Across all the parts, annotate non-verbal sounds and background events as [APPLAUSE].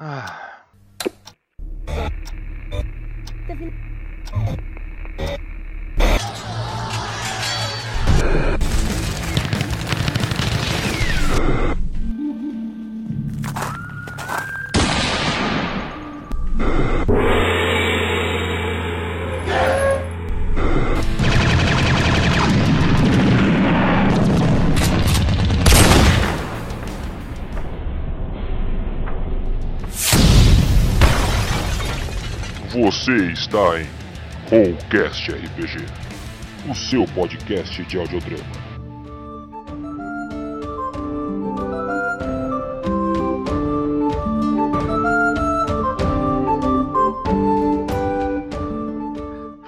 Ah. [SIGHS] [SIGHS] Você está em Rollcast RPG, o seu podcast de audiodrama.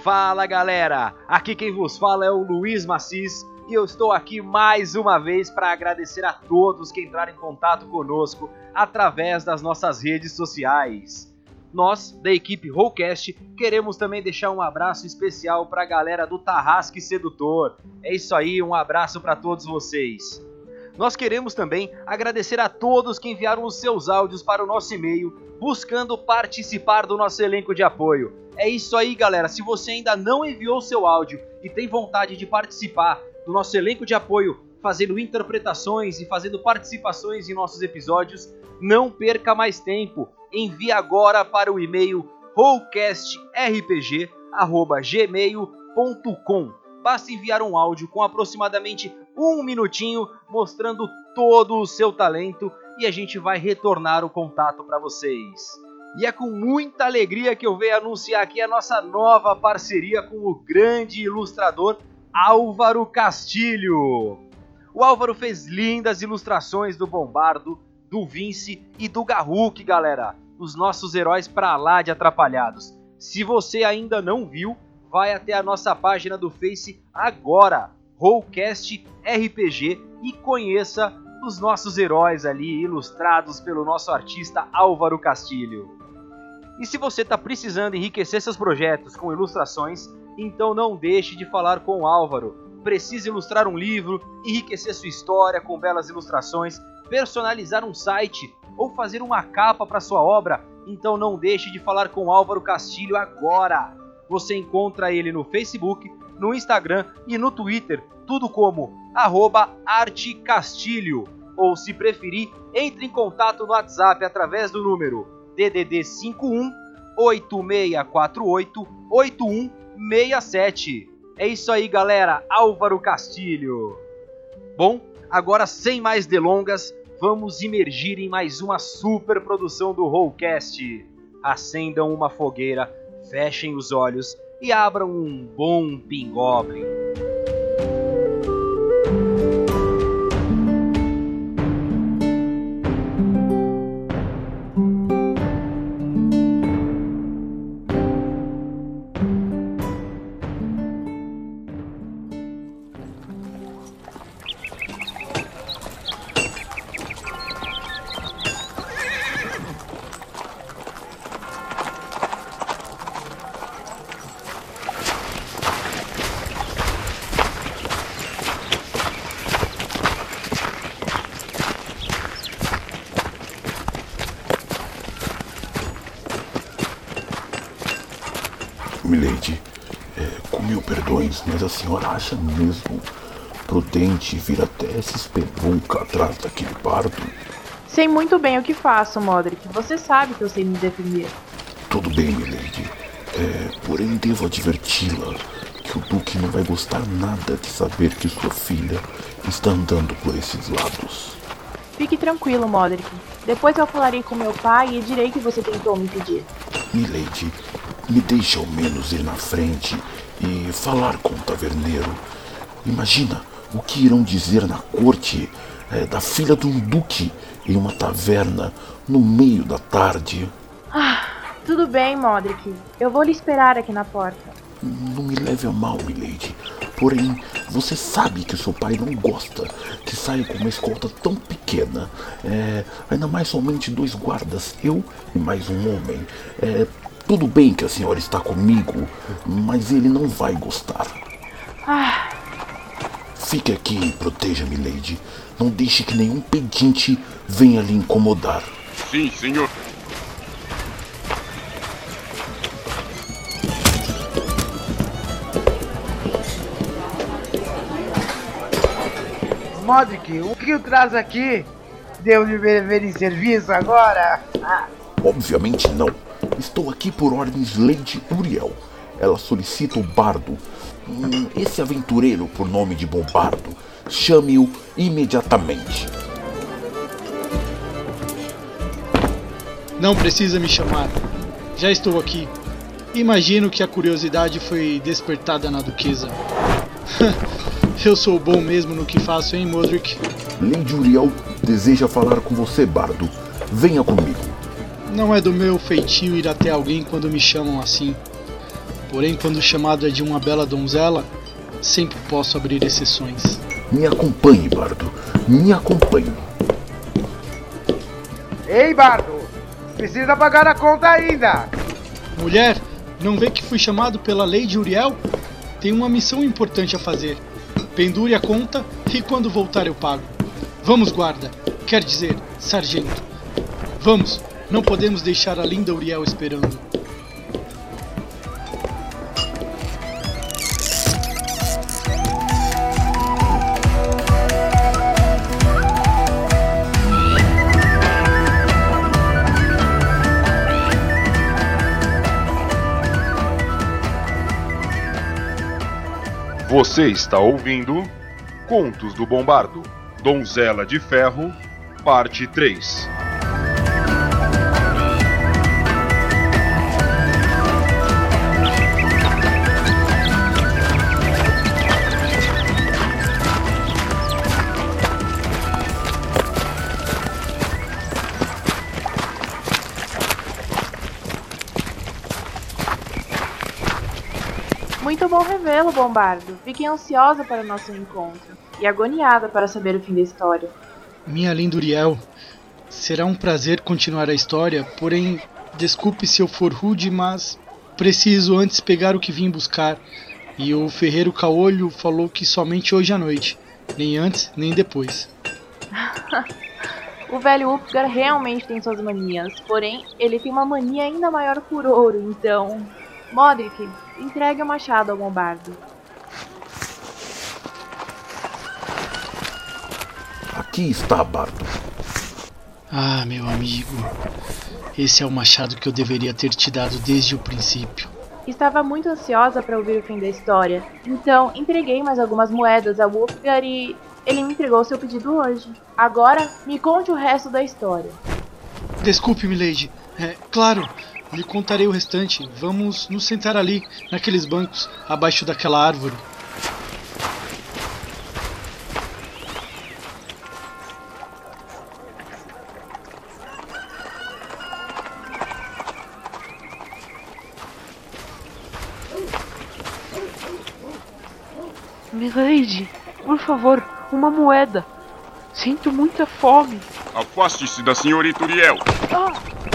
Fala galera, aqui quem vos fala é o Luiz Macis e eu estou aqui mais uma vez para agradecer a todos que entraram em contato conosco através das nossas redes sociais. Nós, da equipe Rollcast, queremos também deixar um abraço especial para a galera do Tarrasque Sedutor. É isso aí, um abraço para todos vocês. Nós queremos também agradecer a todos que enviaram os seus áudios para o nosso e-mail, buscando participar do nosso elenco de apoio. É isso aí, galera. Se você ainda não enviou seu áudio e tem vontade de participar do nosso elenco de apoio, fazendo interpretações e fazendo participações em nossos episódios, não perca mais tempo envie agora para o e-mail rollcastrpg@gmail.com. Basta enviar um áudio com aproximadamente um minutinho mostrando todo o seu talento e a gente vai retornar o contato para vocês. E é com muita alegria que eu venho anunciar aqui a nossa nova parceria com o grande ilustrador Álvaro Castilho. O Álvaro fez lindas ilustrações do Bombardo, do Vince e do Garruk, galera. Os nossos heróis pra lá de atrapalhados. Se você ainda não viu, vai até a nossa página do Face agora, Rollcast RPG, e conheça os nossos heróis ali ilustrados pelo nosso artista Álvaro Castilho. E se você está precisando enriquecer seus projetos com ilustrações, então não deixe de falar com o Álvaro. Precisa ilustrar um livro, enriquecer sua história com belas ilustrações personalizar um site ou fazer uma capa para sua obra, então não deixe de falar com Álvaro Castilho agora. Você encontra ele no Facebook, no Instagram e no Twitter, tudo como @artecastilho. Ou se preferir, entre em contato no WhatsApp através do número DDD 51 8648 8167. É isso aí, galera. Álvaro Castilho. Bom, agora sem mais delongas, vamos imergir em mais uma super produção do Rollcast. Acendam uma fogueira, fechem os olhos e abram um bom pingoblin. Mas a senhora acha mesmo prudente vir até essa espelunca atrás daquele bardo? Sei muito bem o que faço, Modric. Você sabe que eu sei me defender. Tudo bem, Milady. É, porém, devo adverti-la que o Duque não vai gostar nada de saber que sua filha está andando por esses lados. Fique tranquilo, Modric. Depois eu falarei com meu pai e direi que você tentou me impedir. Milady, me deixe ao menos ir na frente e falar com o taverneiro. Imagina o que irão dizer na corte é, da filha de um duque em uma taverna no meio da tarde. Ah, tudo bem, Modric. Eu vou lhe esperar aqui na porta. Não me leve a mal, milady. Porém, você sabe que seu pai não gosta que saia com uma escolta tão pequena. É, ainda mais somente dois guardas, eu e mais um homem. É, tudo bem que a senhora está comigo, mas ele não vai gostar. Ah. Fique aqui e proteja-me, Lady. Não deixe que nenhum pedinte venha lhe incomodar. Sim, senhor. Modric, o que o traz aqui? Deu-lhe ver em serviço agora? Obviamente não. Estou aqui por ordens de Lady Uriel. Ela solicita o bardo. Hum, esse aventureiro por nome de Bombardo. Chame-o imediatamente. Não precisa me chamar. Já estou aqui. Imagino que a curiosidade foi despertada na duquesa. [LAUGHS] Eu sou bom mesmo no que faço, hein, Modric? Lady Uriel deseja falar com você, Bardo. Venha comigo. Não é do meu feitio ir até alguém quando me chamam assim. Porém, quando o chamado é de uma bela donzela, sempre posso abrir exceções. Me acompanhe, Bardo. Me acompanhe. Ei, Bardo! Precisa pagar a conta ainda! Mulher, não vê que fui chamado pela lei de Uriel? Tenho uma missão importante a fazer. Pendure a conta e quando voltar eu pago. Vamos, guarda. Quer dizer, sargento. Vamos, não podemos deixar a linda Uriel esperando. Você está ouvindo Contos do Bombardo, Donzela de Ferro, Parte 3. Revê-lo, Bombardo. Fiquei ansiosa para o nosso encontro e agoniada para saber o fim da história. Minha linda Uriel, será um prazer continuar a história, porém, desculpe se eu for rude, mas preciso antes pegar o que vim buscar. E o ferreiro Caolho falou que somente hoje à noite, nem antes nem depois. [LAUGHS] o velho Upgar realmente tem suas manias, porém, ele tem uma mania ainda maior por ouro, então. Modric, entregue o machado ao bombardo. Aqui está, Bardo. Ah, meu amigo. Esse é o machado que eu deveria ter te dado desde o princípio. Estava muito ansiosa para ouvir o fim da história, então entreguei mais algumas moedas a Wolfgar e ele me entregou seu pedido hoje. Agora, me conte o resto da história. Desculpe, milady. É, claro, lhe contarei o restante. Vamos nos sentar ali, naqueles bancos, abaixo daquela árvore. Milady, por favor, uma moeda. Sinto muita fome. Afaste-se da senhorita Uriel. Ah!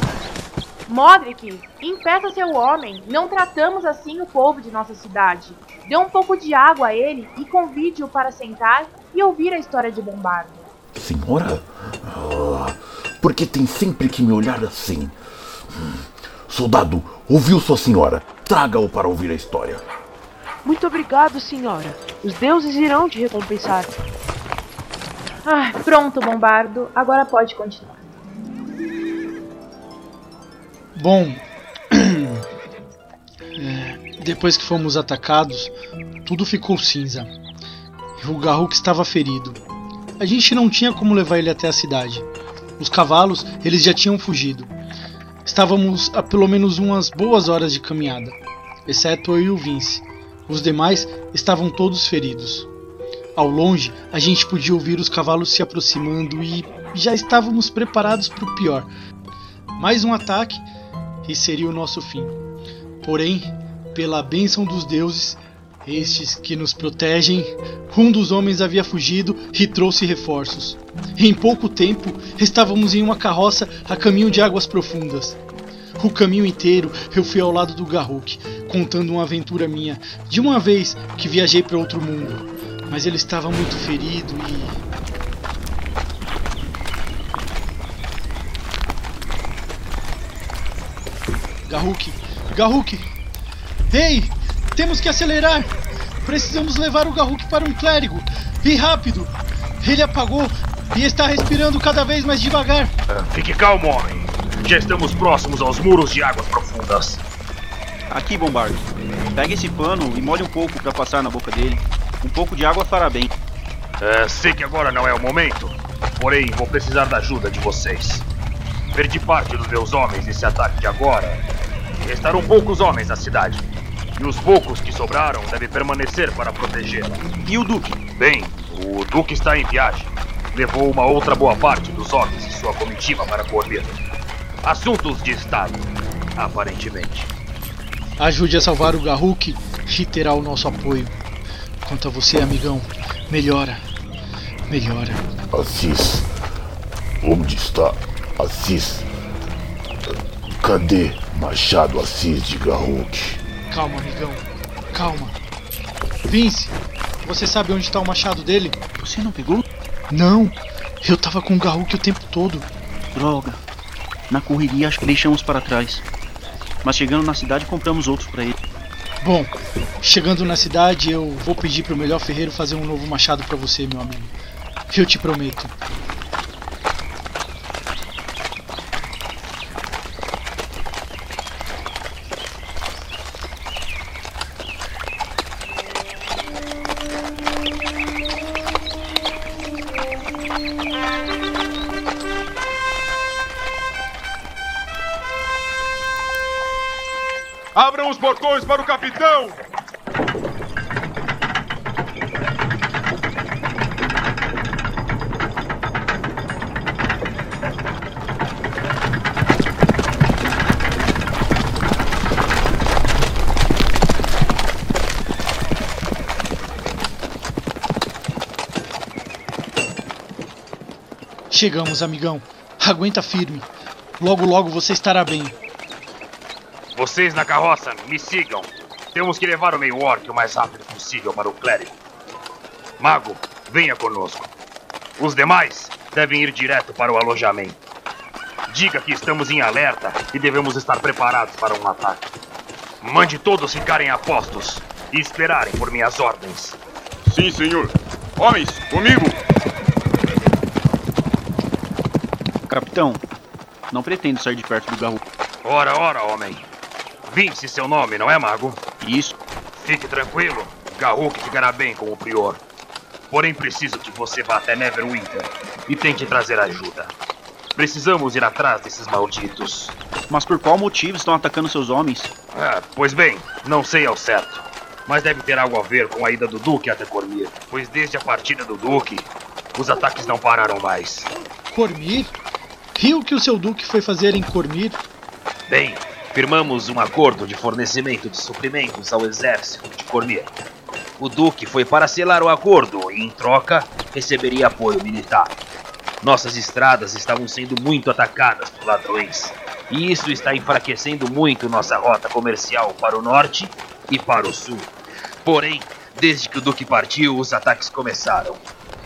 Modric, impeça seu homem. Não tratamos assim o povo de nossa cidade. Dê um pouco de água a ele e convide-o para sentar e ouvir a história de Bombardo. Senhora? Ah, por que tem sempre que me olhar assim? Hum, Soldado, ouviu sua senhora? Traga-o para ouvir a história. Muito obrigado, senhora. Os deuses irão te recompensar. Ah, pronto, Bombardo. Agora pode continuar. Bom, é, [CLEARS THROAT] depois que fomos atacados, tudo ficou cinza. O Garruk estava ferido. A gente não tinha como levar ele até a cidade. Os cavalos, eles já tinham fugido. Estávamos a pelo menos umas boas horas de caminhada, exceto eu e o Vince. Os demais estavam todos feridos. Ao longe, a gente podia ouvir os cavalos se aproximando e já estávamos preparados para o pior. Mais um ataque e seria o nosso fim. Porém, pela bênção dos deuses, estes que nos protegem, um dos homens havia fugido e trouxe reforços. Em pouco tempo, estávamos em uma carroça a caminho de águas profundas. O caminho inteiro eu fui ao lado do Garruk, contando uma aventura minha, de uma vez que viajei para outro mundo. Mas ele estava muito ferido e. Garruk! Garruk! Ei! Temos que acelerar! Precisamos levar o Garruk para um clérigo! E rápido! Ele apagou e está respirando cada vez mais devagar. Fique calmo, homem. Já estamos próximos aos muros de águas profundas. Aqui, Bombardo. Pega esse pano e molhe um pouco para passar na boca dele. Um pouco de água fará bem. É, sei que agora não é o momento, porém vou precisar da ajuda de vocês. Perdi parte dos meus homens nesse ataque de agora. Restaram poucos homens na cidade. E os poucos que sobraram devem permanecer para protegê-la. E o Duque? Bem, o Duque está em viagem. Levou uma outra boa parte dos homens e sua comitiva para Cormir. Assuntos de Estado, aparentemente. Ajude a salvar o Garruk e terá o nosso apoio. Quanto a você, amigão, melhora. Melhora. Assis. Onde está Assis? Cadê Machado Assis de Garruk? Calma, amigão. Calma. Vince, você sabe onde está o machado dele? Você não pegou? Não. Eu tava com o Garruk o tempo todo. Droga. Na correria acho que deixamos para trás. Mas chegando na cidade compramos outros para ele. Bom, chegando na cidade eu vou pedir pro melhor ferreiro fazer um novo machado para você, meu amigo. Eu te prometo. Abram os portões para o capitão! Chegamos, amigão. Aguenta firme. Logo, logo você estará bem. Vocês na carroça, me sigam. Temos que levar o meio orc o mais rápido possível para o clérigo. Mago, venha conosco. Os demais devem ir direto para o alojamento. Diga que estamos em alerta e devemos estar preparados para um ataque. Mande todos ficarem a postos e esperarem por minhas ordens. Sim, senhor. Homens, comigo! Capitão, não pretendo sair de perto do Garruk. Ora, ora, homem. Vince seu nome, não é, mago? Isso. Fique tranquilo. Garruk ficará bem com o prior. Porém, preciso que você vá até Neverwinter e tente trazer ajuda. Precisamos ir atrás desses malditos. Mas por qual motivo estão atacando seus homens? Ah, pois bem, não sei ao certo. Mas deve ter algo a ver com a ida do Duque até Cormir. Pois desde a partida do Duque, os ataques não pararam mais. Cormir? E o que o seu duque foi fazer em Cormir? Bem, firmamos um acordo de fornecimento de suprimentos ao exército de Cormir. O Duque foi para selar o acordo e, em troca, receberia apoio militar. Nossas estradas estavam sendo muito atacadas por ladrões, e isso está enfraquecendo muito nossa rota comercial para o norte e para o sul. Porém, desde que o Duque partiu, os ataques começaram.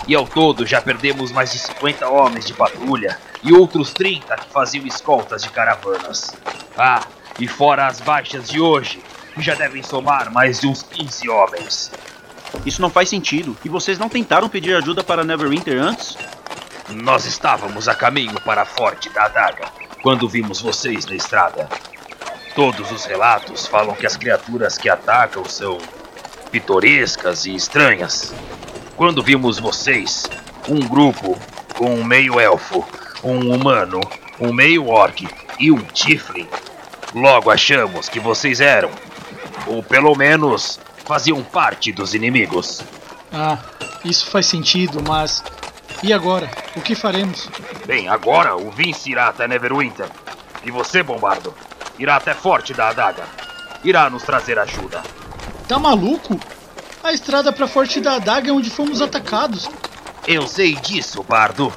E ao todo já perdemos mais de 50 homens de patrulha e outros 30 que faziam escoltas de caravanas. Ah, e fora as baixas de hoje, que já devem somar mais de uns 15 homens. Isso não faz sentido. E vocês não tentaram pedir ajuda para Neverwinter antes? Nós estávamos a caminho para a Forte da Adaga quando vimos vocês na estrada. Todos os relatos falam que as criaturas que atacam são pitorescas e estranhas. Quando vimos vocês, um grupo com um meio-elfo, um humano, um meio-orc e um tiflin, logo achamos que vocês eram, ou pelo menos faziam parte dos inimigos. Ah, isso faz sentido, mas. E agora? O que faremos? Bem, agora o Vince irá até Neverwinter. E você, Bombardo, irá até Forte da Adaga. Irá nos trazer ajuda. Tá maluco? A estrada pra Forte da Adaga é onde fomos atacados. Eu sei disso, Bardo.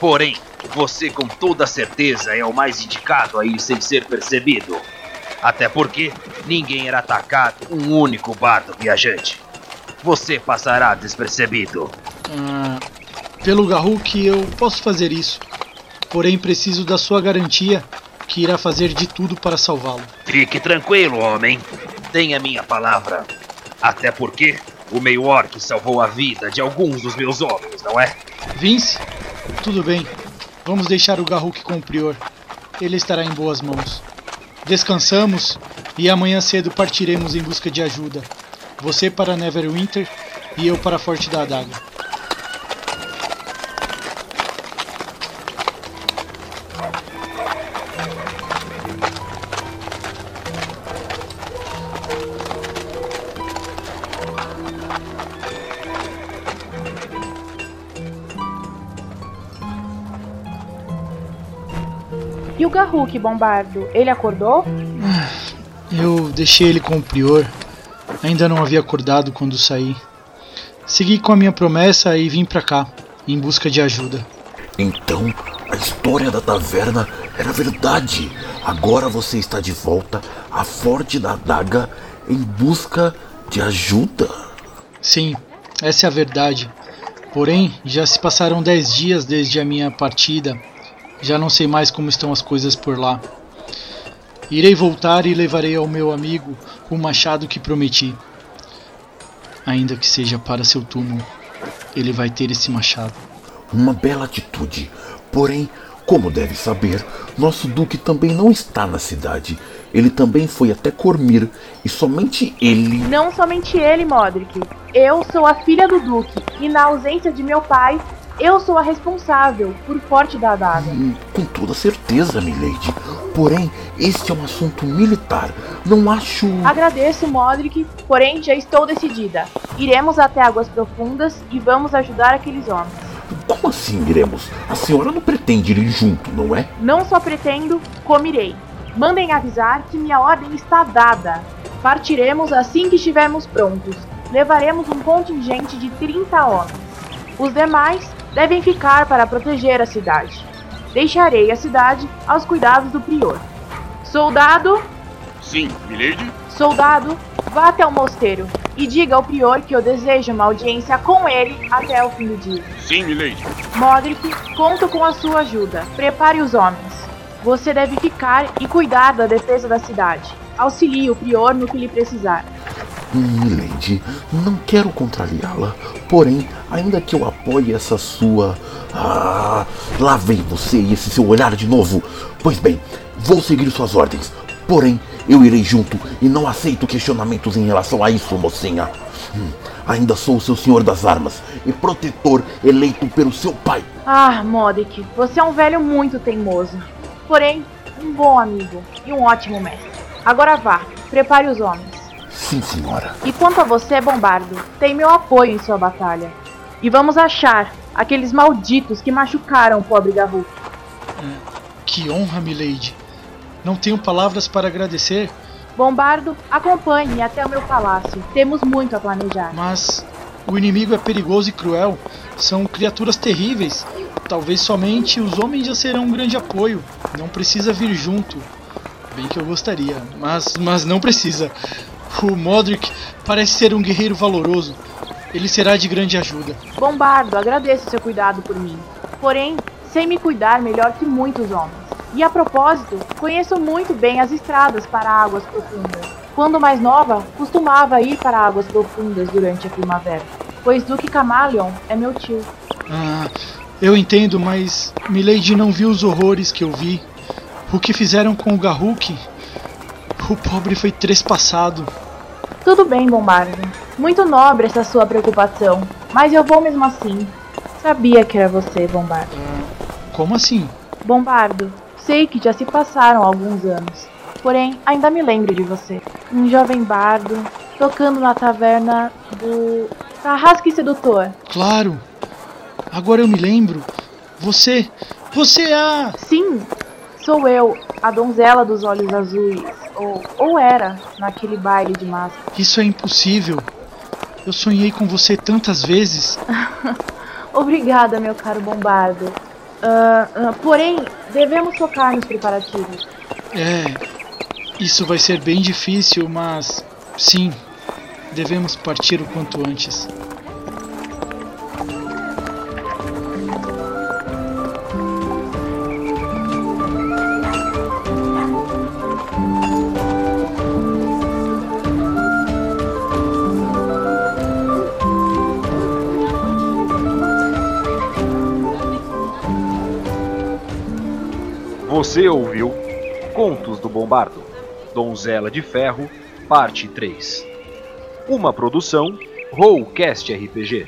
Porém, você com toda certeza é o mais indicado a ir sem ser percebido. Até porque ninguém irá atacar um único bardo viajante. Você passará despercebido. Ah, pelo Garruk eu posso fazer isso. Porém, preciso da sua garantia que irá fazer de tudo para salvá-lo. Fique tranquilo, homem. Tenha minha palavra. Até porque o meio orc salvou a vida de alguns dos meus homens, não é? Vince, tudo bem. Vamos deixar o Garruk com o prior. Ele estará em boas mãos. Descansamos e amanhã cedo partiremos em busca de ajuda. Você para Neverwinter e eu para Forte da Adaga. Garruk, Bombardo, ele acordou? Eu deixei ele com o prior. Ainda não havia acordado quando saí. Segui com a minha promessa e vim pra cá, em busca de ajuda. Então, a história da taverna era verdade. Agora você está de volta à Forte da Adaga em busca de ajuda. Sim, essa é a verdade. Porém, já se passaram dez dias desde a minha partida. Já não sei mais como estão as coisas por lá. Irei voltar e levarei ao meu amigo o machado que prometi. Ainda que seja para seu túmulo, ele vai ter esse machado. Uma bela atitude. Porém, como deve saber, nosso duque também não está na cidade. Ele também foi até Cormir e somente ele. Não somente ele, Modric. Eu sou a filha do Duque e, na ausência de meu pai, eu sou a responsável por Forte da Adaga. Hum, Com toda certeza, milady. Porém, este é um assunto militar. Não acho. Agradeço, Modric, porém já estou decidida. Iremos até Águas Profundas e vamos ajudar aqueles homens. Como assim iremos? A senhora não pretende ir junto, não é? Não só pretendo, como irei. Mandem avisar que minha ordem está dada. Partiremos assim que estivermos prontos. Levaremos um contingente de 30 homens. Os demais devem ficar para proteger a cidade. Deixarei a cidade aos cuidados do prior. Soldado, Sim, milady? soldado, vá até o mosteiro e diga ao prior que eu desejo uma audiência com ele até o fim do dia. Sim, milady. Modric, conto com a sua ajuda. Prepare os homens. Você deve ficar e cuidar da defesa da cidade. Auxilie o prior no que lhe precisar. Hum, Milady, não quero contrariá-la. Porém, ainda que eu apoie essa sua. Ah, lá vem você e esse seu olhar de novo. Pois bem, vou seguir suas ordens. Porém, eu irei junto e não aceito questionamentos em relação a isso, mocinha. Hum, ainda sou o seu senhor das armas e protetor eleito pelo seu pai. Ah, Modric, você é um velho muito teimoso. Porém, um bom amigo e um ótimo mestre. Agora vá, prepare os homens. Sim, senhora. E quanto a você, Bombardo, tem meu apoio em sua batalha. E vamos achar aqueles malditos que machucaram o pobre Garruk. Que honra, milady. Não tenho palavras para agradecer, Bombardo, acompanhe-me até o meu palácio. Temos muito a planejar. mas o inimigo é perigoso e cruel. São criaturas terríveis. Talvez somente os homens já serão um grande apoio. Não precisa vir junto. Bem que eu gostaria, mas, mas não precisa. O Modric parece ser um guerreiro valoroso. Ele será de grande ajuda. Bombardo, agradeço seu cuidado por mim. Porém, sei me cuidar melhor que muitos homens. E a propósito, conheço muito bem as estradas para águas profundas. Quando mais nova, costumava ir para águas profundas durante a primavera, pois Duque Camaleon é meu tio. Ah, eu entendo, mas Milady não viu os horrores que eu vi. O que fizeram com o Garruk? O pobre foi trespassado. Tudo bem, Bombardo. Muito nobre essa sua preocupação, mas eu vou mesmo assim. Sabia que era você, Bombardo. Como assim? Bombardo, sei que já se passaram alguns anos, porém ainda me lembro de você. Um jovem bardo tocando na taverna do Carrasco e Sedutor. Claro! Agora eu me lembro. Você. Você é a. Sim, sou eu, a donzela dos olhos azuis. Ou, ou era, naquele baile de máscara. Isso é impossível. Eu sonhei com você tantas vezes. [LAUGHS] Obrigada, meu caro Bombardo. Ah, ah, porém, devemos focar nos preparativos. É. Isso vai ser bem difícil, mas. Sim. Devemos partir o quanto antes. Você ouviu Contos do Bombardo, Donzela de Ferro, Parte 3. Uma produção Rollcast RPG.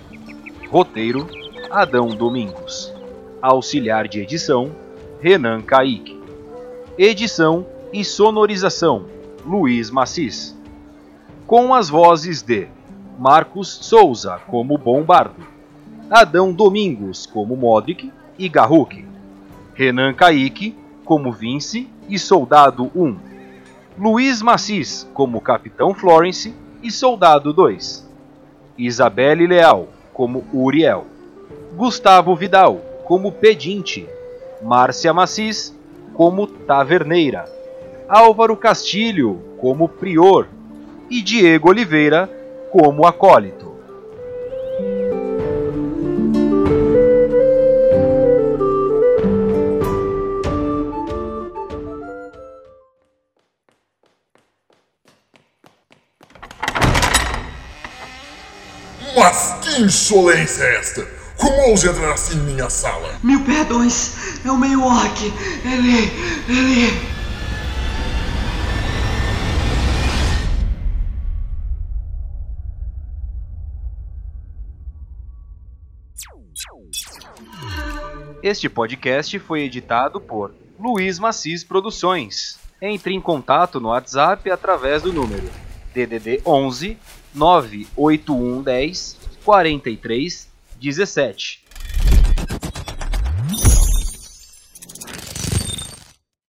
Roteiro Adão Domingos. Auxiliar de edição Renan Kaique. Edição e sonorização Luiz Macis. Com as vozes de Marcos Souza como Bombardo, Adão Domingos como Modric e Garruk, Renan Kaique como Vince e Soldado 1, Luiz Macis como Capitão Florence e Soldado 2, Isabelle Leal como Uriel, Gustavo Vidal como Pedinte, Márcia Macis como Taverneira, Álvaro Castilho como Prior. E Diego Oliveira como Acólito. Mas que insolência é esta? Como ouse entrar assim em minha sala? Mil perdões, é o meio orc. Ele. ele. Este podcast foi editado por Luiz Macis Produções. Entre em contato no WhatsApp através do número DDD 11 98110 43 17